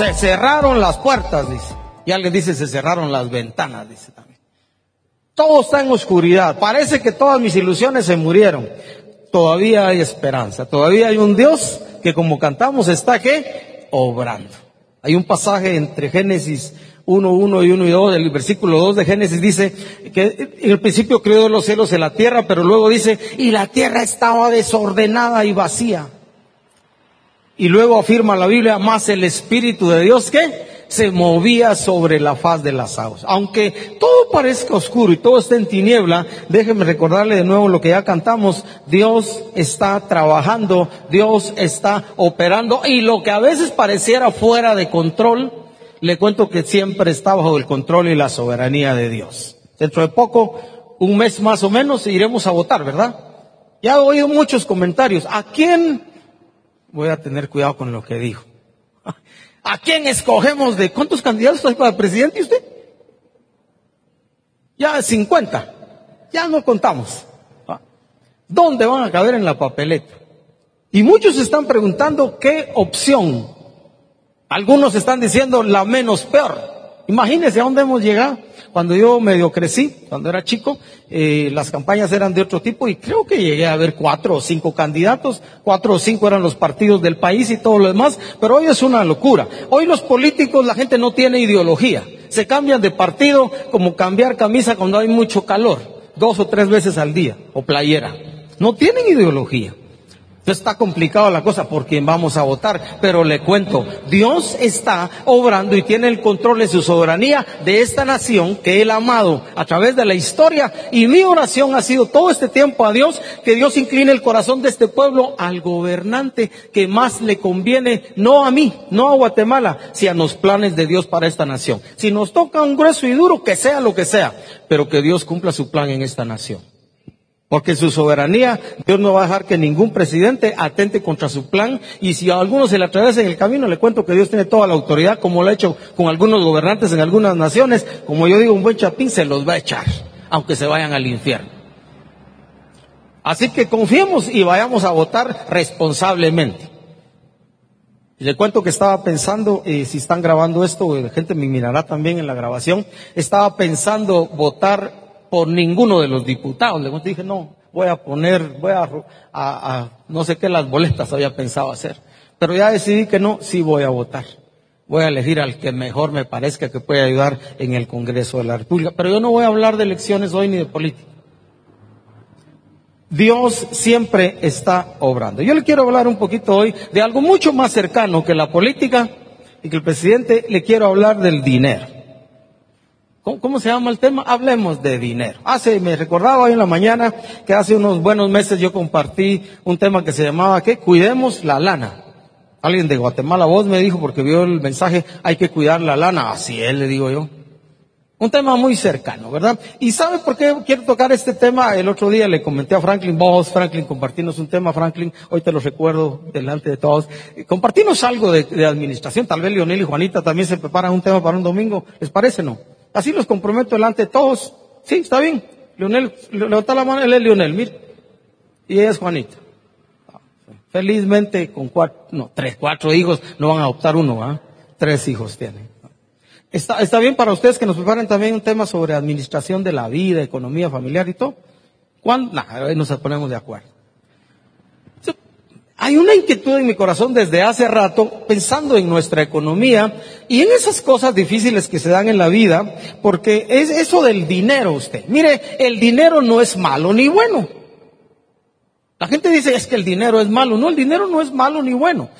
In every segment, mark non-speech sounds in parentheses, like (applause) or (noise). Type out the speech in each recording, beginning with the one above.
Se cerraron las puertas, dice. Y alguien dice, se cerraron las ventanas, dice también. Todo está en oscuridad. Parece que todas mis ilusiones se murieron. Todavía hay esperanza. Todavía hay un Dios que como cantamos está que obrando. Hay un pasaje entre Génesis 1, 1 y 1 y 2, el versículo 2 de Génesis dice que en el principio creó los cielos y la tierra, pero luego dice, y la tierra estaba desordenada y vacía. Y luego afirma la Biblia, más el Espíritu de Dios que se movía sobre la faz de las aguas. Aunque todo parezca oscuro y todo esté en tiniebla, déjenme recordarle de nuevo lo que ya cantamos, Dios está trabajando, Dios está operando y lo que a veces pareciera fuera de control, le cuento que siempre está bajo el control y la soberanía de Dios. Dentro de poco, un mes más o menos, iremos a votar, ¿verdad? Ya he oído muchos comentarios. ¿A quién? Voy a tener cuidado con lo que dijo. (laughs) ¿A quién escogemos de cuántos candidatos hay para presidente usted? Ya 50. Ya no contamos. ¿Dónde van a caber en la papeleta? Y muchos están preguntando qué opción. Algunos están diciendo la menos peor. Imagínense a dónde hemos llegado. Cuando yo medio crecí, cuando era chico, eh, las campañas eran de otro tipo y creo que llegué a ver cuatro o cinco candidatos, cuatro o cinco eran los partidos del país y todo lo demás, pero hoy es una locura. Hoy los políticos, la gente no tiene ideología. Se cambian de partido como cambiar camisa cuando hay mucho calor, dos o tres veces al día, o playera. No tienen ideología. Está complicada la cosa por quien vamos a votar, pero le cuento, Dios está obrando y tiene el control de su soberanía de esta nación que Él ha amado a través de la historia y mi oración ha sido todo este tiempo a Dios, que Dios incline el corazón de este pueblo al gobernante que más le conviene, no a mí, no a Guatemala, sino a los planes de Dios para esta nación. Si nos toca un grueso y duro, que sea lo que sea, pero que Dios cumpla su plan en esta nación. Porque su soberanía, Dios no va a dejar que ningún presidente atente contra su plan. Y si a alguno se le atraviesa en el camino, le cuento que Dios tiene toda la autoridad, como lo ha hecho con algunos gobernantes en algunas naciones. Como yo digo, un buen chapín se los va a echar, aunque se vayan al infierno. Así que confiemos y vayamos a votar responsablemente. Le cuento que estaba pensando, eh, si están grabando esto, la gente me mirará también en la grabación, estaba pensando votar por ninguno de los diputados. Le dije, no, voy a poner, voy a, no sé qué las boletas había pensado hacer. Pero ya decidí que no, sí voy a votar. Voy a elegir al que mejor me parezca que pueda ayudar en el Congreso de la República. Pero yo no voy a hablar de elecciones hoy ni de política. Dios siempre está obrando. Yo le quiero hablar un poquito hoy de algo mucho más cercano que la política y que el presidente le quiero hablar del dinero. ¿Cómo, se llama el tema? Hablemos de dinero. Hace, me recordaba hoy en la mañana que hace unos buenos meses yo compartí un tema que se llamaba ¿qué? Cuidemos la lana. Alguien de Guatemala voz me dijo porque vio el mensaje, hay que cuidar la lana. Así es, le digo yo. Un tema muy cercano, ¿verdad? ¿Y sabe por qué quiero tocar este tema? El otro día le comenté a Franklin, vos, Franklin, compartimos un tema, Franklin, hoy te lo recuerdo delante de todos. Compartimos algo de, de administración, tal vez Leonel y Juanita también se preparan un tema para un domingo, ¿les parece no? Así los comprometo delante de todos. Sí, está bien. Leonel, levanta la mano, él es Leonel, mire. Y ella es Juanita. Felizmente con cuatro, no, tres, cuatro hijos, no van a adoptar uno, ¿ah? Tres hijos tienen. Está, está bien para ustedes que nos preparen también un tema sobre administración de la vida, economía familiar y todo. ¿Cuándo? Nah, nos ponemos de acuerdo. Hay una inquietud en mi corazón desde hace rato pensando en nuestra economía y en esas cosas difíciles que se dan en la vida, porque es eso del dinero usted. Mire, el dinero no es malo ni bueno. La gente dice es que el dinero es malo. No, el dinero no es malo ni bueno.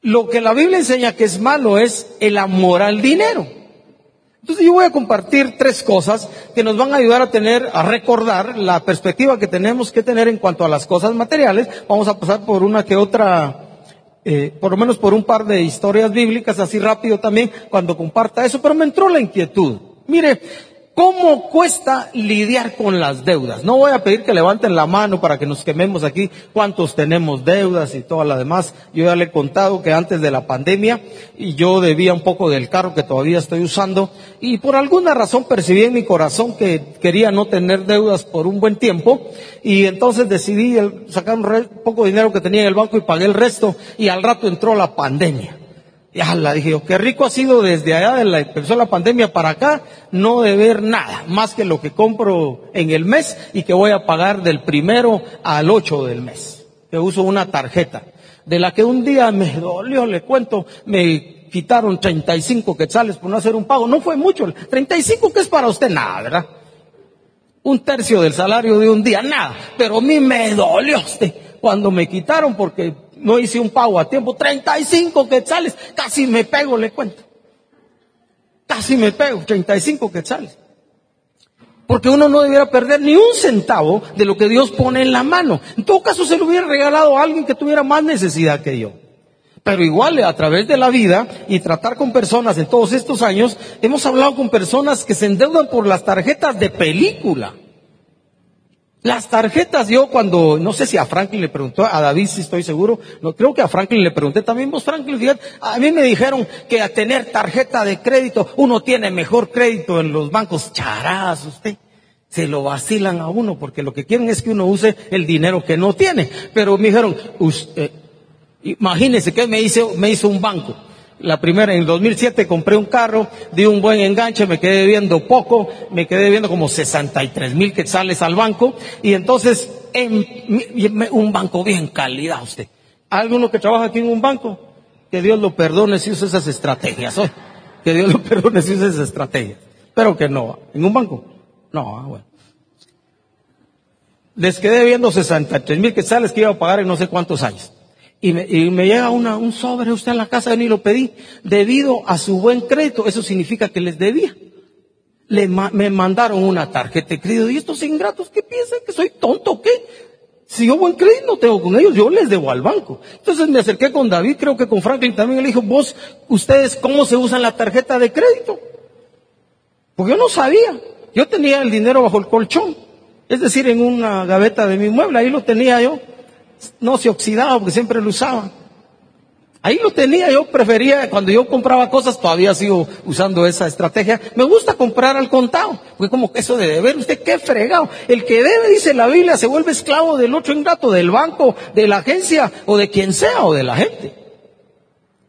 Lo que la Biblia enseña que es malo es el amor al dinero. Entonces yo voy a compartir tres cosas que nos van a ayudar a tener, a recordar la perspectiva que tenemos que tener en cuanto a las cosas materiales. Vamos a pasar por una que otra, eh, por lo menos por un par de historias bíblicas, así rápido también, cuando comparta eso, pero me entró la inquietud. Mire, ¿Cómo cuesta lidiar con las deudas? No voy a pedir que levanten la mano para que nos quememos aquí cuántos tenemos deudas y todo lo demás. Yo ya le he contado que antes de la pandemia y yo debía un poco del carro que todavía estoy usando y por alguna razón percibí en mi corazón que quería no tener deudas por un buen tiempo y entonces decidí sacar un poco de dinero que tenía en el banco y pagué el resto y al rato entró la pandemia. Ya la dije yo, qué rico ha sido desde allá de la empezó la pandemia para acá, no deber nada, más que lo que compro en el mes y que voy a pagar del primero al ocho del mes. Que uso una tarjeta, de la que un día me dolió, le cuento, me quitaron 35 quetzales por no hacer un pago. No fue mucho, 35 que es para usted nada, ¿verdad? Un tercio del salario de un día, nada. Pero a mí me dolió usted cuando me quitaron porque no hice un pago a tiempo, 35 quetzales, casi me pego, le cuento. Casi me pego, 35 quetzales. Porque uno no debiera perder ni un centavo de lo que Dios pone en la mano. En todo caso, se lo hubiera regalado a alguien que tuviera más necesidad que yo. Pero igual, a través de la vida y tratar con personas en todos estos años, hemos hablado con personas que se endeudan por las tarjetas de película. Las tarjetas, yo cuando, no sé si a Franklin le preguntó, a David si estoy seguro, no creo que a Franklin le pregunté también, vos Franklin, a mí me dijeron que a tener tarjeta de crédito, uno tiene mejor crédito en los bancos, charadas usted. Se lo vacilan a uno porque lo que quieren es que uno use el dinero que no tiene. Pero me dijeron, usted, imagínese que me hizo, me hizo un banco. La primera, en el 2007 compré un carro, di un buen enganche, me quedé viendo poco, me quedé viendo como 63 mil quetzales al banco, y entonces, en, un banco bien calidad usted. ¿Alguno que trabaja aquí en un banco? Que Dios lo perdone si usa esas estrategias, ¿oh? Que Dios lo (laughs) perdone si usa esas estrategias. Pero que no, ¿en un banco? No, ah, bueno. Les quedé viendo 63 mil quetzales que iba a pagar en no sé cuántos años. Y me, llega una, un sobre usted a la casa, ni lo pedí. Debido a su buen crédito, eso significa que les debía. Le, me mandaron una tarjeta de crédito. ¿Y estos ingratos qué piensan? ¿Que soy tonto qué? Si yo buen crédito no tengo con ellos, yo les debo al banco. Entonces me acerqué con David, creo que con Franklin también, le dijo, vos, ustedes, ¿cómo se usan la tarjeta de crédito? Porque yo no sabía. Yo tenía el dinero bajo el colchón. Es decir, en una gaveta de mi mueble, ahí lo tenía yo no se oxidaba porque siempre lo usaba. Ahí lo tenía, yo prefería, cuando yo compraba cosas, todavía sigo usando esa estrategia. Me gusta comprar al contado, porque como eso de deber, usted qué fregado. El que debe, dice la Biblia, se vuelve esclavo del otro ingrato, del banco, de la agencia, o de quien sea, o de la gente.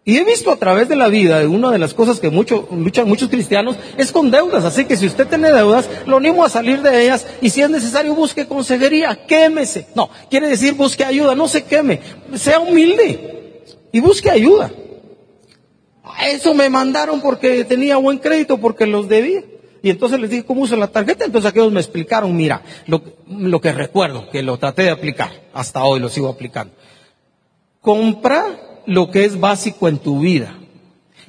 Y he visto a través de la vida, una de las cosas que mucho, luchan muchos cristianos, es con deudas. Así que si usted tiene deudas, lo animo a salir de ellas y si es necesario busque consejería, quémese. No, quiere decir busque ayuda, no se queme, sea humilde y busque ayuda. Eso me mandaron porque tenía buen crédito, porque los debía. Y entonces les dije, ¿cómo uso la tarjeta? Entonces aquellos me explicaron, mira, lo, lo que recuerdo, que lo traté de aplicar, hasta hoy lo sigo aplicando. Compra lo que es básico en tu vida.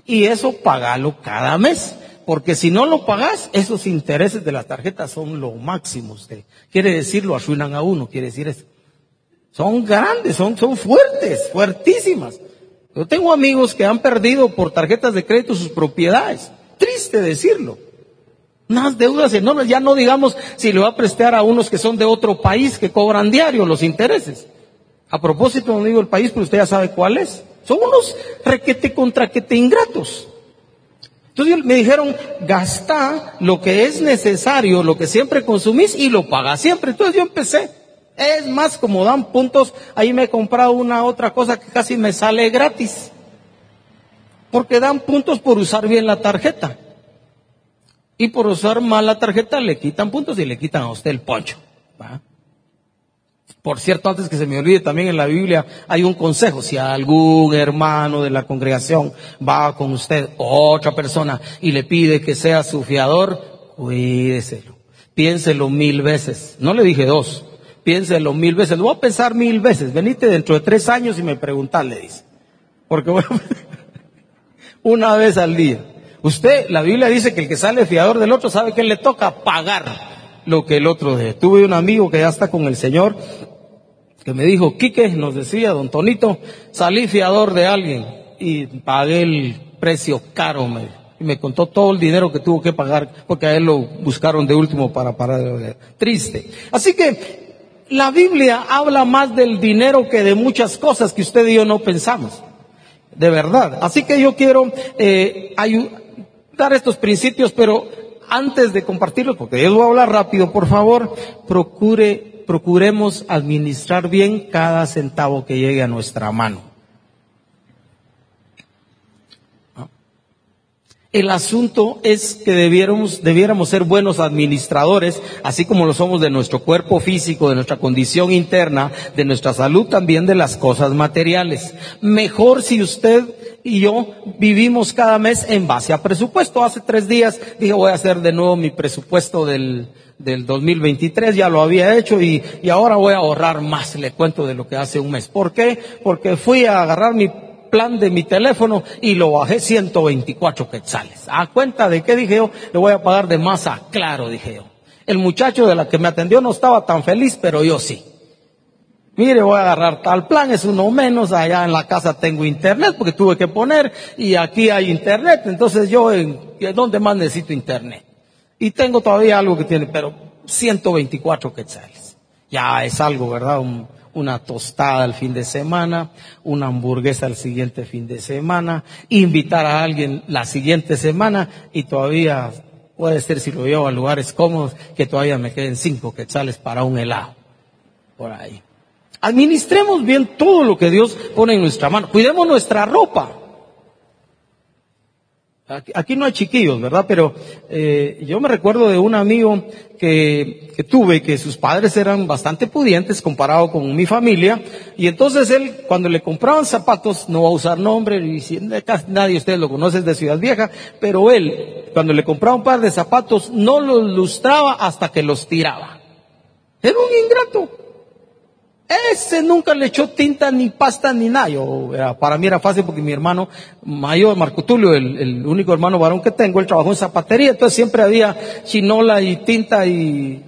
Y eso pagalo cada mes. Porque si no lo pagas, esos intereses de la tarjeta son lo máximo. Usted. Quiere decir, lo arruinan a uno, quiere decir eso. Son grandes, son, son fuertes, fuertísimas. Yo tengo amigos que han perdido por tarjetas de crédito sus propiedades. Triste decirlo. Unas deudas enormes, ya no digamos si le va a prestar a unos que son de otro país que cobran diario los intereses. A propósito, no digo el país, pero usted ya sabe cuál es. Son unos requete contra que ingratos. Entonces me dijeron, gasta lo que es necesario, lo que siempre consumís y lo pagas siempre. Entonces yo empecé. Es más, como dan puntos, ahí me he comprado una otra cosa que casi me sale gratis. Porque dan puntos por usar bien la tarjeta. Y por usar mal la tarjeta le quitan puntos y le quitan a usted el poncho. ¿va? Por cierto, antes que se me olvide, también en la Biblia hay un consejo. Si algún hermano de la congregación va con usted, otra persona, y le pide que sea su fiador, cuídeselo. Piénselo mil veces. No le dije dos. Piénselo mil veces. Lo voy a pensar mil veces. Venite dentro de tres años y me preguntas, le dice. Porque bueno, (laughs) una vez al día. Usted, la Biblia dice que el que sale fiador del otro sabe que le toca pagar lo que el otro debe. Tuve un amigo que ya está con el Señor que me dijo, Quique, nos decía don Tonito, salí fiador de alguien y pagué el precio caro, me, y me contó todo el dinero que tuvo que pagar, porque a él lo buscaron de último para parar, triste. Así que la Biblia habla más del dinero que de muchas cosas que usted y yo no pensamos, de verdad. Así que yo quiero eh, dar estos principios, pero antes de compartirlos, porque yo voy a hablar rápido, por favor, procure procuremos administrar bien cada centavo que llegue a nuestra mano. El asunto es que debiéramos, debiéramos ser buenos administradores, así como lo somos de nuestro cuerpo físico, de nuestra condición interna, de nuestra salud, también de las cosas materiales. Mejor si usted y yo vivimos cada mes en base a presupuesto. Hace tres días dije voy a hacer de nuevo mi presupuesto del, del 2023, ya lo había hecho y, y ahora voy a ahorrar más, le cuento de lo que hace un mes. ¿Por qué? Porque fui a agarrar mi plan de mi teléfono y lo bajé 124 quetzales. A cuenta de que dije yo, le voy a pagar de más a claro, dije yo. El muchacho de la que me atendió no estaba tan feliz, pero yo sí. Mire, voy a agarrar tal plan, es uno menos, allá en la casa tengo internet porque tuve que poner y aquí hay internet, entonces yo, ¿dónde más necesito internet? Y tengo todavía algo que tiene, pero 124 quetzales. Ya es algo, ¿verdad? Un, una tostada el fin de semana, una hamburguesa el siguiente fin de semana, invitar a alguien la siguiente semana y todavía puede ser si lo llevo a lugares cómodos que todavía me queden cinco quetzales para un helado. Por ahí. Administremos bien todo lo que Dios pone en nuestra mano. Cuidemos nuestra ropa. Aquí, no hay chiquillos, ¿verdad? Pero eh, yo me recuerdo de un amigo que, tuve, que sus padres eran bastante pudientes comparado con mi familia, y entonces él, cuando le compraban zapatos, no va a usar nombre, y casi nadie de ustedes lo conoce de Ciudad Vieja, pero él, cuando le compraba un par de zapatos, no los lustraba hasta que los tiraba. Era un ingrato. Ese nunca le echó tinta ni pasta ni nada. Yo, para mí era fácil porque mi hermano mayor, Marco Tulio, el, el, único hermano varón que tengo, él trabajó en zapatería, entonces siempre había chinola y tinta y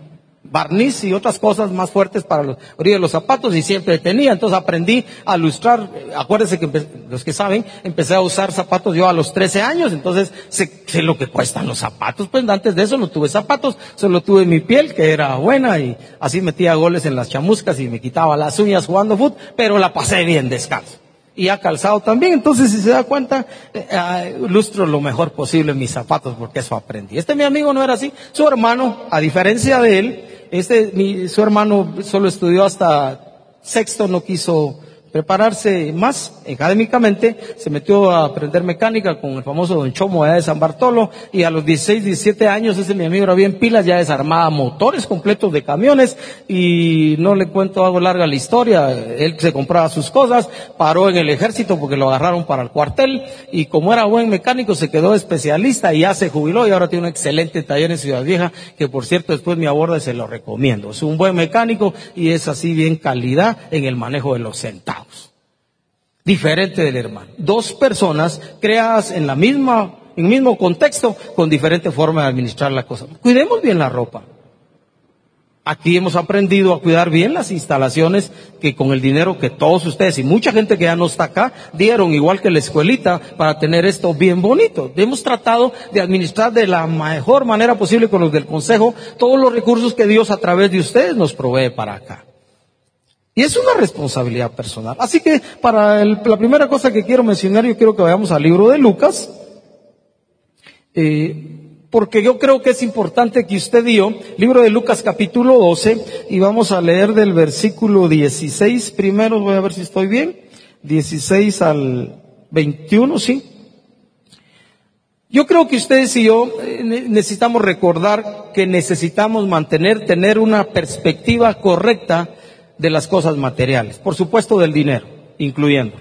barniz y otras cosas más fuertes para los de los zapatos y siempre tenía. Entonces aprendí a lustrar. Acuérdense que los que saben, empecé a usar zapatos yo a los 13 años. Entonces sé, sé, lo que cuestan los zapatos. Pues antes de eso no tuve zapatos, solo tuve mi piel que era buena y así metía goles en las chamuscas y me quitaba las uñas jugando fútbol, pero la pasé bien descalzo. Y ha calzado también, entonces si se da cuenta, eh, eh, lustro lo mejor posible mis zapatos porque eso aprendí. Este mi amigo no era así, su hermano, a diferencia de él, este, mi, su hermano solo estudió hasta sexto, no quiso prepararse más académicamente, se metió a aprender mecánica con el famoso Don Chomo allá de San Bartolo y a los 16, 17 años ese mi amigo era bien pilas, ya desarmaba motores completos de camiones y no le cuento algo larga la historia, él se compraba sus cosas, paró en el ejército porque lo agarraron para el cuartel y como era buen mecánico se quedó especialista y ya se jubiló y ahora tiene un excelente taller en Ciudad Vieja que por cierto después me aborda y se lo recomiendo. Es un buen mecánico y es así bien calidad en el manejo de los centavos diferente del hermano. Dos personas creadas en la misma, en el mismo contexto, con diferente forma de administrar la cosa. Cuidemos bien la ropa. Aquí hemos aprendido a cuidar bien las instalaciones que con el dinero que todos ustedes y mucha gente que ya no está acá dieron, igual que la escuelita, para tener esto bien bonito. Hemos tratado de administrar de la mejor manera posible con los del Consejo todos los recursos que Dios a través de ustedes nos provee para acá. Y es una responsabilidad personal. Así que para la primera cosa que quiero mencionar, yo quiero que vayamos al libro de Lucas, eh, porque yo creo que es importante que usted dio, libro de Lucas capítulo 12, y vamos a leer del versículo 16 primero, voy a ver si estoy bien, 16 al 21, ¿sí? Yo creo que ustedes y yo eh, necesitamos recordar que necesitamos mantener, tener una perspectiva correcta de las cosas materiales, por supuesto del dinero, incluyendo.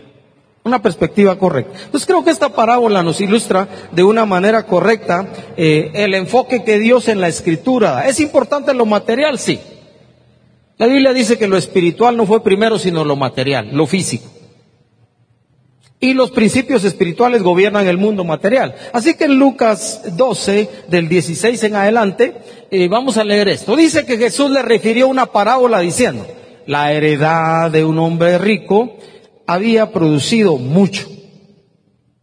Una perspectiva correcta. Entonces creo que esta parábola nos ilustra de una manera correcta eh, el enfoque que Dios en la escritura. ¿Es importante lo material? Sí. La Biblia dice que lo espiritual no fue primero sino lo material, lo físico. Y los principios espirituales gobiernan el mundo material. Así que en Lucas 12, del 16 en adelante, eh, vamos a leer esto. Dice que Jesús le refirió una parábola diciendo, la heredad de un hombre rico había producido mucho.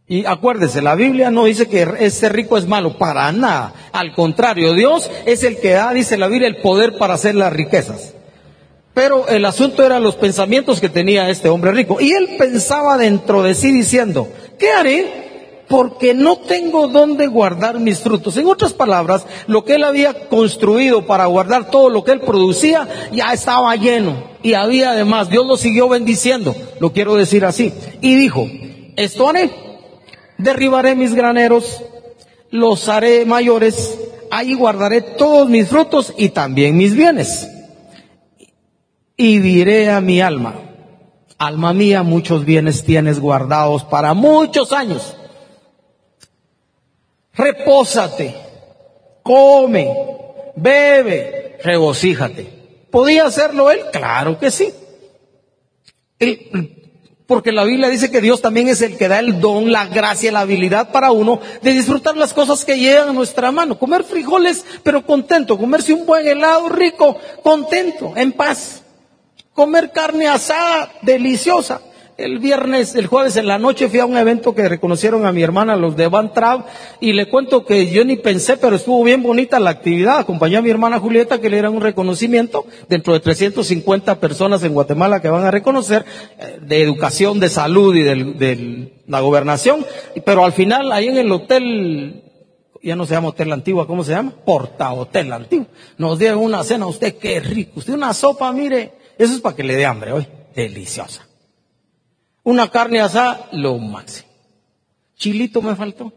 Y acuérdese, la Biblia no dice que ese rico es malo, para nada. Al contrario, Dios es el que da, dice la Biblia, el poder para hacer las riquezas. Pero el asunto era los pensamientos que tenía este hombre rico. Y él pensaba dentro de sí diciendo, ¿qué haré? Porque no tengo dónde guardar mis frutos. En otras palabras, lo que él había construido para guardar todo lo que él producía ya estaba lleno. Y había además, Dios lo siguió bendiciendo, lo quiero decir así. Y dijo, esto derribaré mis graneros, los haré mayores, ahí guardaré todos mis frutos y también mis bienes. Y diré a mi alma, alma mía, muchos bienes tienes guardados para muchos años. Repósate, come, bebe, regocíjate. ¿Podía hacerlo él? Claro que sí. porque la Biblia dice que Dios también es el que da el don, la gracia, la habilidad para uno de disfrutar las cosas que llegan a nuestra mano. Comer frijoles, pero contento. Comerse un buen helado rico, contento, en paz. Comer carne asada, deliciosa. El viernes, el jueves en la noche fui a un evento que reconocieron a mi hermana, los de Van Trav, y le cuento que yo ni pensé, pero estuvo bien bonita la actividad. Acompañé a mi hermana Julieta que le dieron un reconocimiento dentro de 350 personas en Guatemala que van a reconocer eh, de educación, de salud y de la gobernación. Pero al final, ahí en el hotel, ya no se llama Hotel Antigua, ¿cómo se llama? Porta Hotel Antiguo. Nos dieron una cena, usted qué rico. Usted una sopa, mire, eso es para que le dé hambre hoy. Deliciosa. Una carne asada, lo máximo. Chilito me faltó.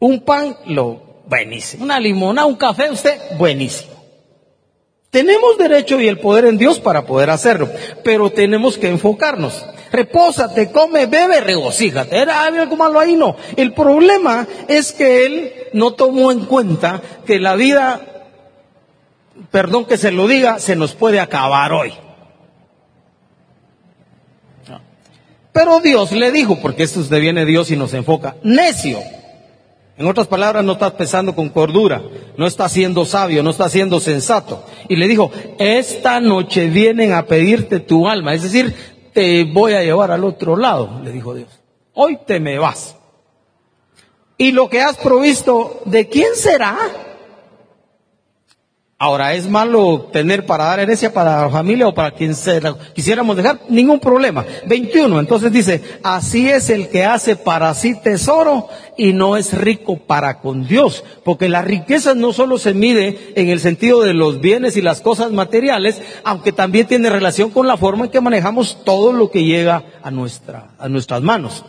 Un pan, lo buenísimo. Una limonada, un café, usted, buenísimo. Tenemos derecho y el poder en Dios para poder hacerlo, pero tenemos que enfocarnos. Repósate, come, bebe, regocíjate. Era algo malo ahí, no. El problema es que él no tomó en cuenta que la vida, perdón que se lo diga, se nos puede acabar hoy. Pero Dios le dijo, porque esto usted viene Dios y nos enfoca, necio. En otras palabras, no estás pensando con cordura, no estás siendo sabio, no estás siendo sensato. Y le dijo, esta noche vienen a pedirte tu alma, es decir, te voy a llevar al otro lado, le dijo Dios. Hoy te me vas. Y lo que has provisto, ¿de quién será? Ahora, ¿es malo tener para dar herencia para la familia o para quien se quisiéramos dejar? Ningún problema. 21, entonces dice, así es el que hace para sí tesoro y no es rico para con Dios. Porque la riqueza no solo se mide en el sentido de los bienes y las cosas materiales, aunque también tiene relación con la forma en que manejamos todo lo que llega a, nuestra, a nuestras manos.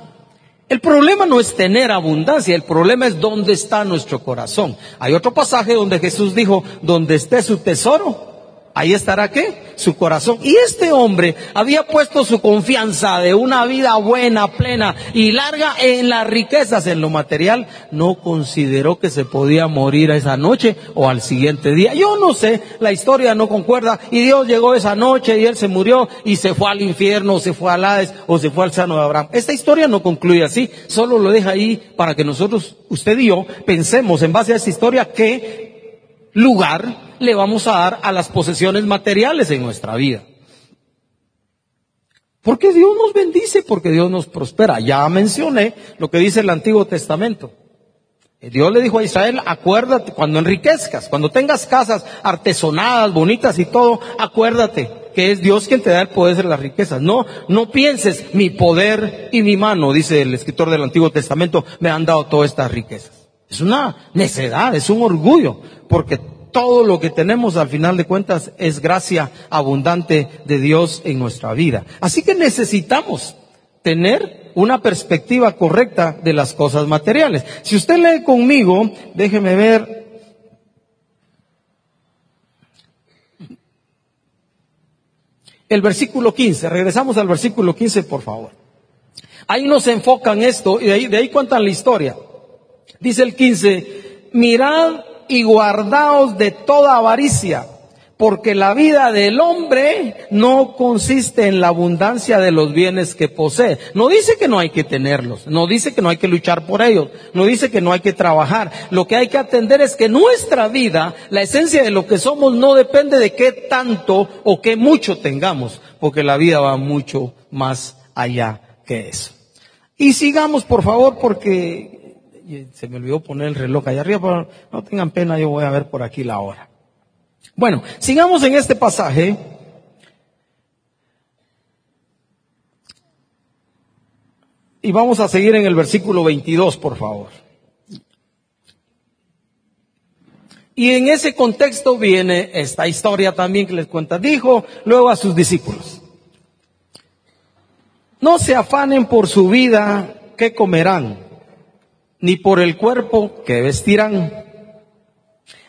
El problema no es tener abundancia, el problema es dónde está nuestro corazón. Hay otro pasaje donde Jesús dijo, donde esté su tesoro, ahí estará qué? Su corazón. Y este hombre había puesto su confianza de una vida buena, plena y larga en las riquezas, en lo material. No consideró que se podía morir esa noche o al siguiente día. Yo no sé, la historia no concuerda. Y Dios llegó esa noche y él se murió y se fue al infierno o se fue al Hades o se fue al sano de Abraham. Esta historia no concluye así. Solo lo deja ahí para que nosotros, usted y yo, pensemos en base a esta historia qué lugar le vamos a dar a las posesiones materiales en nuestra vida. Porque Dios nos bendice, porque Dios nos prospera. Ya mencioné lo que dice el Antiguo Testamento. Dios le dijo a Israel, acuérdate, cuando enriquezcas, cuando tengas casas artesonadas, bonitas y todo, acuérdate que es Dios quien te da el poder de las riquezas. No, no pienses, mi poder y mi mano, dice el escritor del Antiguo Testamento, me han dado todas estas riquezas. Es una necedad, es un orgullo, porque todo lo que tenemos al final de cuentas es gracia abundante de Dios en nuestra vida. Así que necesitamos tener una perspectiva correcta de las cosas materiales. Si usted lee conmigo, déjeme ver. El versículo 15, regresamos al versículo 15, por favor. Ahí nos enfocan esto y de ahí, de ahí cuentan la historia. Dice el 15, mirad y guardaos de toda avaricia, porque la vida del hombre no consiste en la abundancia de los bienes que posee. No dice que no hay que tenerlos, no dice que no hay que luchar por ellos, no dice que no hay que trabajar. Lo que hay que atender es que nuestra vida, la esencia de lo que somos, no depende de qué tanto o qué mucho tengamos, porque la vida va mucho más allá que eso. Y sigamos, por favor, porque se me olvidó poner el reloj allá arriba, pero no tengan pena, yo voy a ver por aquí la hora. Bueno, sigamos en este pasaje. Y vamos a seguir en el versículo 22, por favor. Y en ese contexto viene esta historia también que les cuenta. Dijo luego a sus discípulos, no se afanen por su vida qué comerán, ni por el cuerpo que vestirán.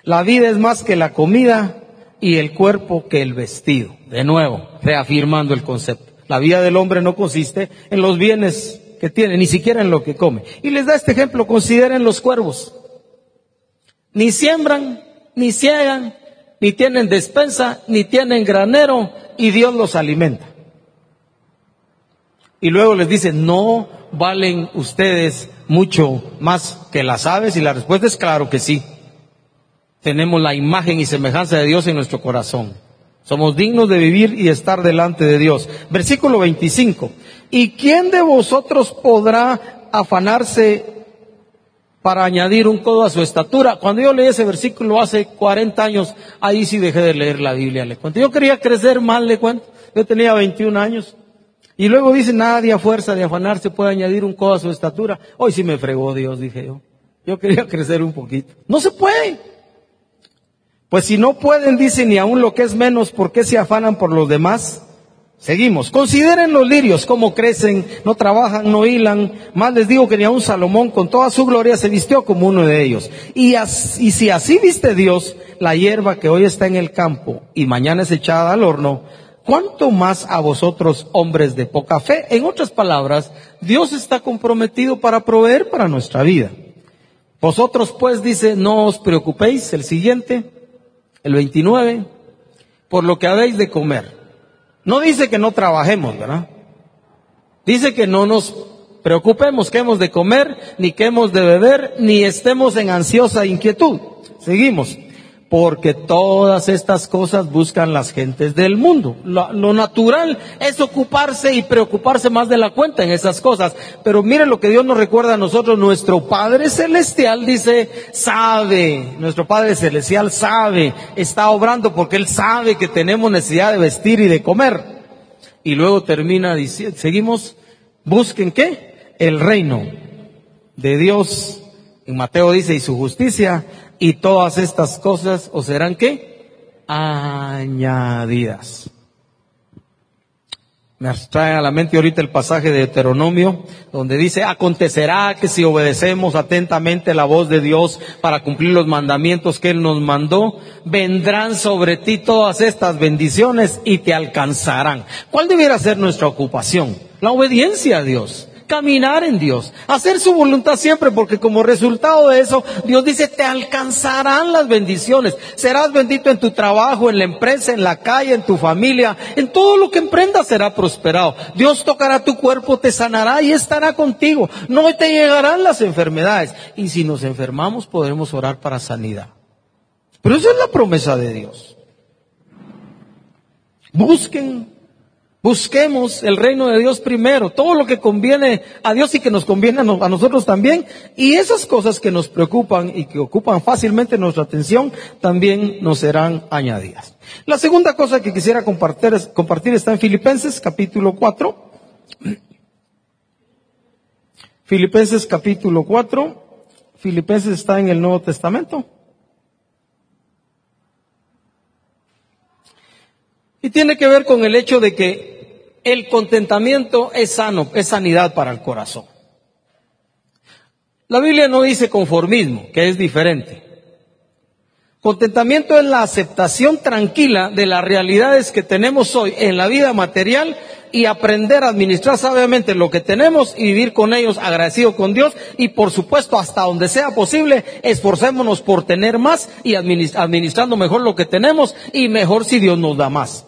La vida es más que la comida y el cuerpo que el vestido. De nuevo, reafirmando el concepto. La vida del hombre no consiste en los bienes que tiene, ni siquiera en lo que come. Y les da este ejemplo, consideren los cuervos. Ni siembran, ni ciegan, ni tienen despensa, ni tienen granero, y Dios los alimenta. Y luego les dice, no valen ustedes mucho más que las aves, y la respuesta es claro que sí. Tenemos la imagen y semejanza de Dios en nuestro corazón. Somos dignos de vivir y estar delante de Dios. Versículo 25. ¿Y quién de vosotros podrá afanarse para añadir un codo a su estatura? Cuando yo leí ese versículo hace 40 años, ahí sí dejé de leer la Biblia, le cuento. Yo quería crecer más, le cuento. Yo tenía 21 años. Y luego dice, nadie a fuerza de afanarse puede añadir un codo a su estatura. Hoy sí me fregó Dios, dije yo. Yo quería (laughs) crecer un poquito. No se puede. Pues si no pueden, dice, ni aún lo que es menos, ¿por qué se afanan por los demás? Seguimos. Consideren los lirios, cómo crecen, no trabajan, no hilan. Más les digo que ni aún Salomón con toda su gloria se vistió como uno de ellos. Y, y si así viste Dios la hierba que hoy está en el campo y mañana es echada al horno, ¿cuánto más a vosotros hombres de poca fe? En otras palabras, Dios está comprometido para proveer para nuestra vida. Vosotros pues dice, no os preocupéis, el siguiente, el 29, por lo que habéis de comer. No dice que no trabajemos, ¿verdad? Dice que no nos preocupemos que hemos de comer, ni que hemos de beber, ni estemos en ansiosa inquietud. Seguimos porque todas estas cosas buscan las gentes del mundo. Lo, natural es ocuparse y preocuparse más de la cuenta en esas cosas. Pero miren lo que Dios nos recuerda a nosotros. Nuestro Padre Celestial dice, sabe, nuestro Padre Celestial sabe, está obrando porque Él sabe que tenemos necesidad de vestir y de comer. Y luego termina diciendo, seguimos, busquen qué? El reino de Dios. En Mateo dice, y su justicia, y todas estas cosas os serán qué? Añadidas. Me trae a la mente ahorita el pasaje de Deuteronomio, donde dice, acontecerá que si obedecemos atentamente la voz de Dios para cumplir los mandamientos que Él nos mandó, vendrán sobre ti todas estas bendiciones y te alcanzarán. ¿Cuál debiera ser nuestra ocupación? La obediencia a Dios caminar en Dios, hacer su voluntad siempre, porque como resultado de eso, Dios dice, te alcanzarán las bendiciones. Serás bendito en tu trabajo, en la empresa, en la calle, en tu familia, en todo lo que emprendas será prosperado. Dios tocará tu cuerpo, te sanará y estará contigo. No te llegarán las enfermedades. Y si nos enfermamos, podremos orar para sanidad. Pero esa es la promesa de Dios. Busquen Busquemos el reino de Dios primero, todo lo que conviene a Dios y que nos conviene a, nosotros también. Y esas cosas que nos preocupan y que ocupan fácilmente nuestra atención también nos serán añadidas. La segunda cosa que quisiera compartir, compartir está en Filipenses capítulo 4. Filipenses capítulo 4. Filipenses está en el Nuevo Testamento. Y tiene que ver con el hecho de que el contentamiento es sano, es sanidad para el corazón. La Biblia no dice conformismo, que es diferente. Contentamiento es la aceptación tranquila de las realidades que tenemos hoy en la vida material y aprender a administrar sabiamente lo que tenemos y vivir con ellos agradecido con Dios y por supuesto hasta donde sea posible esforcémonos por tener más y administrando mejor lo que tenemos y mejor si Dios nos da más.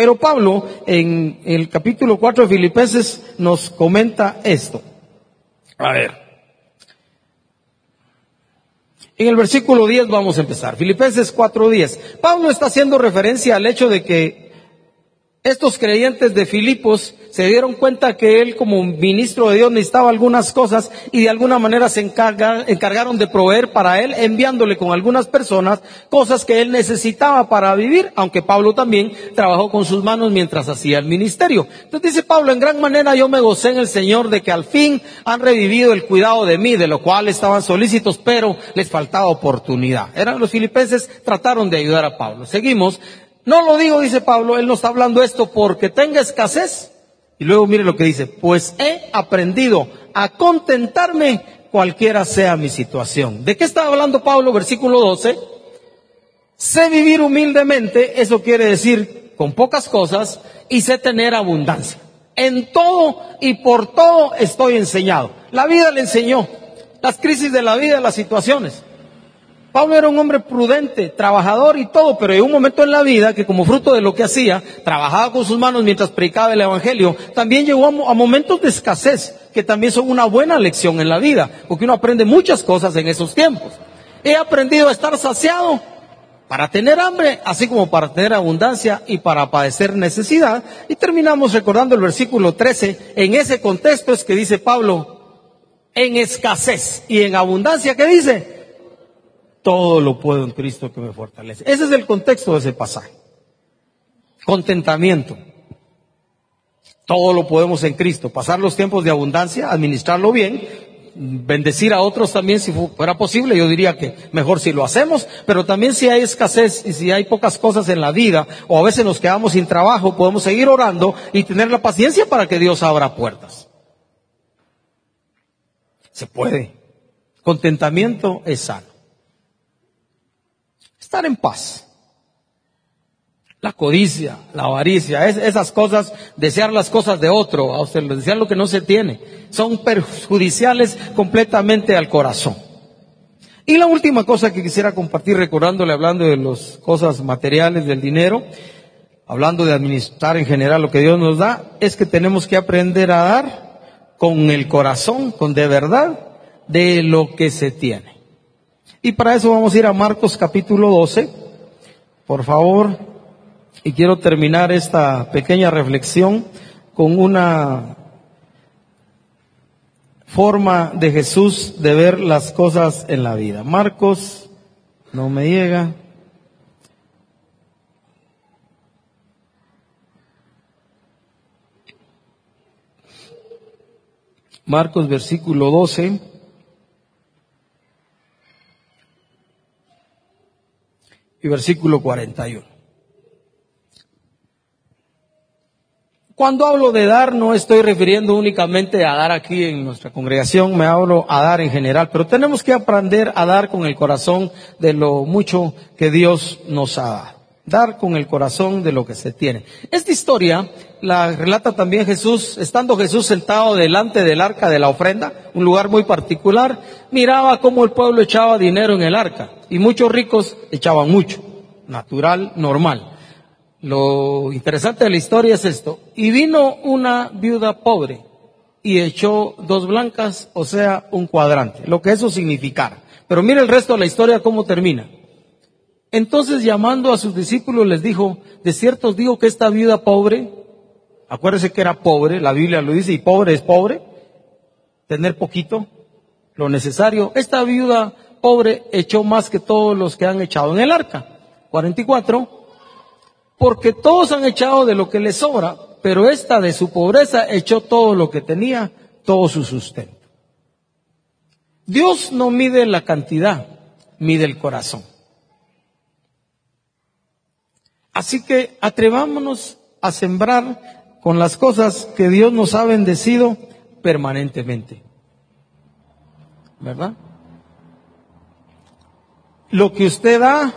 Pero Pablo en el capítulo 4 de Filipenses nos comenta esto. A ver. En el versículo 10 vamos a empezar. Filipenses 4:10. Pablo está haciendo referencia al hecho de que estos creyentes de Filipos se dieron cuenta que él como ministro de Dios necesitaba algunas cosas y de alguna manera se encargaron de proveer para él enviándole con algunas personas cosas que él necesitaba para vivir, aunque Pablo también trabajó con sus manos mientras hacía el ministerio. Entonces dice Pablo, en gran manera yo me gocé en el Señor de que al fin han revivido el cuidado de mí, de lo cual estaban solícitos, pero les faltaba oportunidad. Eran los filipenses, trataron de ayudar a Pablo. Seguimos. No lo digo, dice Pablo, él no está hablando esto porque tenga escasez, Y luego mire lo que dice, pues he aprendido a contentarme cualquiera sea mi situación. ¿De qué está hablando Pablo? Versículo 12. Sé vivir humildemente, eso quiere decir con pocas cosas, y sé tener abundancia. En todo y por todo estoy enseñado. La vida le enseñó. Las crisis de la vida, las situaciones. Pablo era un hombre prudente, trabajador y todo, pero hay un momento en la vida que como fruto de lo que hacía, trabajaba con sus manos mientras predicaba el Evangelio, también llegó a, momentos de escasez, que también son una buena lección en la vida, porque uno aprende muchas cosas en esos tiempos. He aprendido a estar saciado para tener hambre, así como para tener abundancia y para padecer necesidad. Y terminamos recordando el versículo 13, en ese contexto es que dice Pablo, en escasez y en abundancia, ¿qué dice? Todo lo puedo en Cristo que me fortalece. Ese es el contexto de ese pasaje. Contentamiento. Todo lo podemos en Cristo. Pasar los tiempos de abundancia, administrarlo bien, bendecir a otros también si fuera posible. Yo diría que mejor si lo hacemos, pero también si hay escasez y si hay pocas cosas en la vida o a veces nos quedamos sin trabajo, podemos seguir orando y tener la paciencia para que Dios abra puertas. Se puede. Contentamiento es sano estar en paz. La codicia, la avaricia, esas cosas, desear las cosas de otro, a usted desear lo que no se tiene, son perjudiciales completamente al corazón. Y la última cosa que quisiera compartir recordándole, hablando de las cosas materiales del dinero, hablando de administrar en general lo que Dios nos da, es que tenemos que aprender a dar con el corazón, con de verdad, de lo que se tiene. Y para eso vamos a ir a Marcos capítulo 12, por favor. Y quiero terminar esta pequeña reflexión con una forma de Jesús de ver las cosas en la vida. Marcos, no me llega. Marcos versículo 12. Y versículo 41. Cuando hablo de dar, no estoy refiriendo únicamente a dar aquí en nuestra congregación, me hablo a dar en general, pero tenemos que aprender a dar con el corazón de lo mucho que Dios nos ha dado. Dar con el corazón de lo que se tiene. Esta historia la relata también Jesús, estando Jesús sentado delante del arca de la ofrenda, un lugar muy particular, miraba cómo el pueblo echaba dinero en el arca y muchos ricos echaban mucho, natural, normal. Lo interesante de la historia es esto. Y vino una viuda pobre y echó dos blancas, o sea, un cuadrante, lo que eso significara. Pero mire el resto de la historia cómo termina. Entonces llamando a sus discípulos les dijo, de cierto os digo que esta viuda pobre, acuérdese que era pobre, la Biblia lo dice, y pobre es pobre, tener poquito, lo necesario. Esta viuda pobre echó más que todos los que han echado en el arca. 44. Porque todos han echado de lo que les sobra, pero esta de su pobreza echó todo lo que tenía, todo su sustento. Dios no mide la cantidad, mide el corazón. Así que atrevámonos a sembrar con las cosas que Dios nos ha bendecido permanentemente. ¿Verdad? Lo que usted da,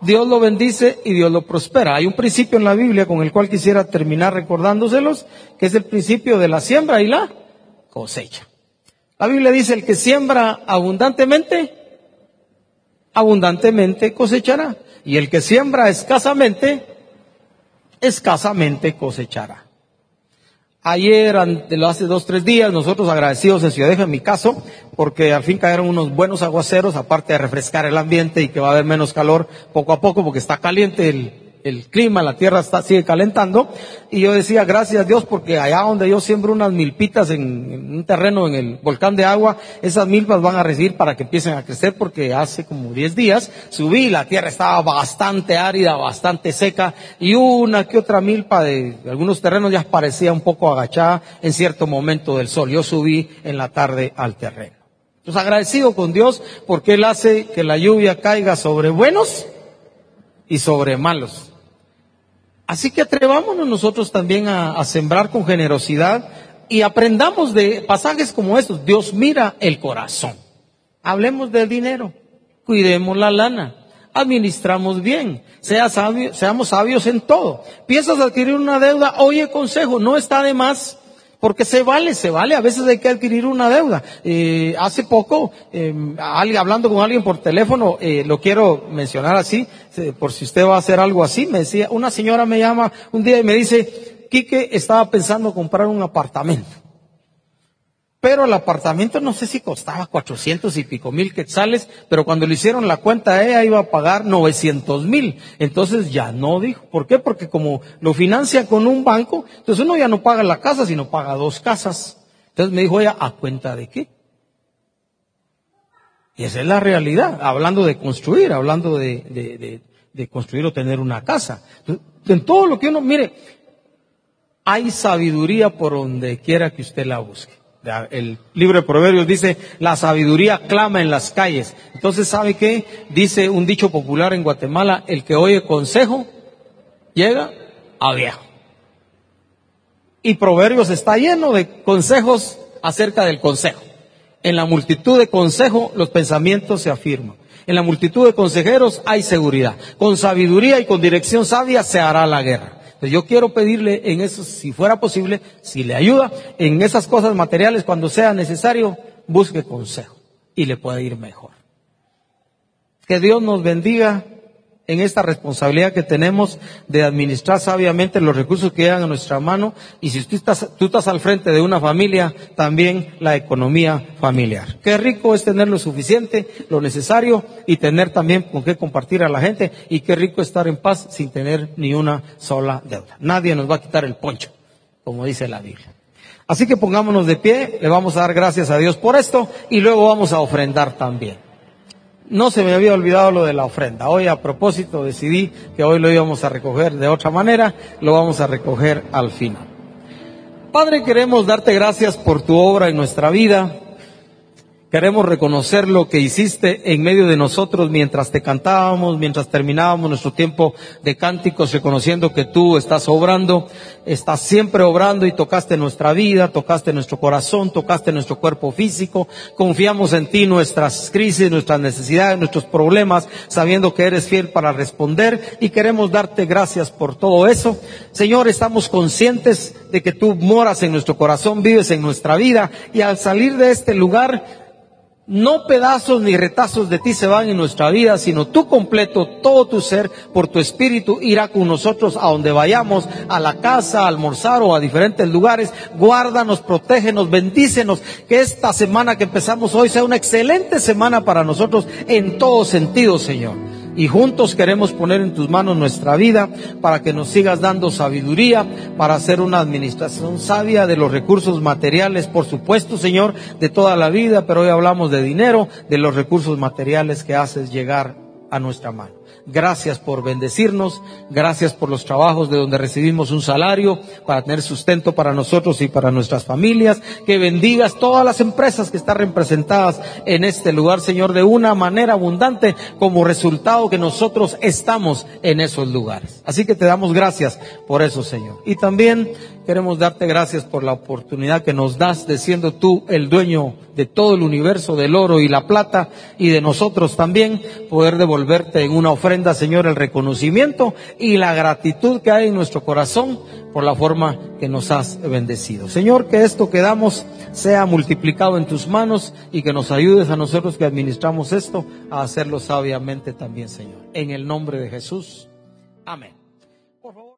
Dios lo bendice y Dios lo prospera. Hay un principio en la Biblia con el cual quisiera terminar recordándoselos, que es el principio de la siembra y la cosecha. La Biblia dice, el que siembra abundantemente, abundantemente cosechará. Y el que siembra escasamente, escasamente cosechará. Ayer, hace dos, tres días, nosotros agradecidos en Ciudad en mi caso, porque al fin cayeron unos buenos aguaceros, aparte de refrescar el ambiente y que va a haber menos calor poco a poco, porque está caliente el, el clima, la tierra está, sigue calentando. Y yo decía, gracias a Dios, porque allá donde yo siembro unas milpitas en, un terreno en el volcán de agua, esas milpas van a recibir para que empiecen a crecer, porque hace como 10 días subí, la tierra estaba bastante árida, bastante seca, y una que otra milpa de, algunos terrenos ya parecía un poco agachada en cierto momento del sol. Yo subí en la tarde al terreno. Entonces agradecido con Dios porque Él hace que la lluvia caiga sobre buenos y sobre malos. Así que atrevámonos nosotros también a, sembrar con generosidad y aprendamos de pasajes como estos. Dios mira el corazón. Hablemos del dinero, cuidemos la lana, administramos bien, sea sabio, seamos sabios en todo. Piensas adquirir una deuda, oye consejo, no está de más porque se vale, se vale. A veces hay que adquirir una deuda. Eh, hace poco, eh, hablando con alguien por teléfono, eh, lo quiero mencionar así, por si usted va a hacer algo así, me decía, una señora me llama un día y me dice, Quique estaba pensando comprar un apartamento. Pero el apartamento no sé si costaba cuatrocientos y pico mil quetzales, pero cuando le hicieron la cuenta ella iba a pagar novecientos mil. Entonces ya no dijo. ¿Por qué? Porque como lo financia con un banco, entonces uno ya no paga la casa, sino paga dos casas. Entonces me dijo ella, ¿a cuenta de qué? Y esa es la realidad, hablando de construir, hablando de construir o tener una casa. en todo lo que uno, mire, hay sabiduría por donde quiera que usted la busque. El libro de Proverbios dice, la sabiduría clama en las calles. Entonces, ¿sabe qué? Dice un dicho popular en Guatemala, el que oye consejo, llega a viejo. Y Proverbios está lleno de consejos acerca del consejo. En la multitud de consejos los pensamientos se afirman. En la multitud de consejeros hay seguridad. Con sabiduría y con dirección sabia se hará la guerra yo quiero pedirle en eso, si fuera posible, si le ayuda en esas cosas materiales cuando sea necesario, busque consejo y le puede ir mejor. Que Dios nos bendiga en esta responsabilidad que tenemos de administrar sabiamente los recursos que llegan a nuestra mano y si tú estás, tú estás al frente de una familia, también la economía familiar. Qué rico es tener lo suficiente, lo necesario y tener también con qué compartir a la gente y qué rico estar en paz sin tener ni una sola deuda. Nadie nos va a quitar el poncho, como dice la Biblia. Así que pongámonos de pie, le vamos a dar gracias a Dios por esto y luego vamos a ofrendar también no se me había olvidado lo de la ofrenda. Hoy a propósito decidí que hoy lo íbamos a recoger de otra manera, lo vamos a recoger al final. Padre, queremos darte gracias por tu obra en nuestra vida. Queremos reconocer lo que hiciste en medio de nosotros mientras te cantábamos, mientras terminábamos nuestro tiempo de cánticos, reconociendo que tú estás obrando, estás siempre obrando y tocaste nuestra vida, tocaste nuestro corazón, tocaste nuestro cuerpo físico. Confiamos en ti nuestras crisis, nuestras necesidades, nuestros problemas, sabiendo que eres fiel para responder y queremos darte gracias por todo eso. Señor, estamos conscientes de que tú moras en nuestro corazón, vives en nuestra vida y al salir de este lugar, no pedazos ni retazos de ti se van en nuestra vida, sino tú completo, todo tu ser, por tu espíritu, irá con nosotros a donde vayamos, a la casa, a almorzar o a diferentes lugares. Guárdanos, protégenos, bendícenos. Que esta semana que empezamos hoy sea una excelente semana para nosotros en todo sentido, Señor y juntos queremos poner en tus manos nuestra vida para que nos sigas dando sabiduría para hacer una administración sabia de los recursos materiales, por supuesto, Señor, de toda la vida, pero hoy hablamos de dinero, de los recursos materiales que haces llegar a nuestra mano. Gracias por bendecirnos, gracias por los trabajos de donde recibimos un salario para tener sustento para nosotros y para nuestras familias. Que bendigas todas las empresas que están representadas en este lugar, Señor, de una manera abundante como resultado que nosotros estamos en esos lugares. Así que te damos gracias por eso, Señor. Y también queremos darte gracias por la oportunidad que nos das de siendo tú el dueño de todo el universo, del oro y la plata, y de nosotros también, poder devolverte en una ofrenda, Señor, el reconocimiento y la gratitud que hay en nuestro corazón por la forma que nos has bendecido. Señor, que esto que damos sea multiplicado en tus manos y que nos ayudes a nosotros que administramos esto a hacerlo sabiamente también, Señor. En el nombre de Jesús. Amén.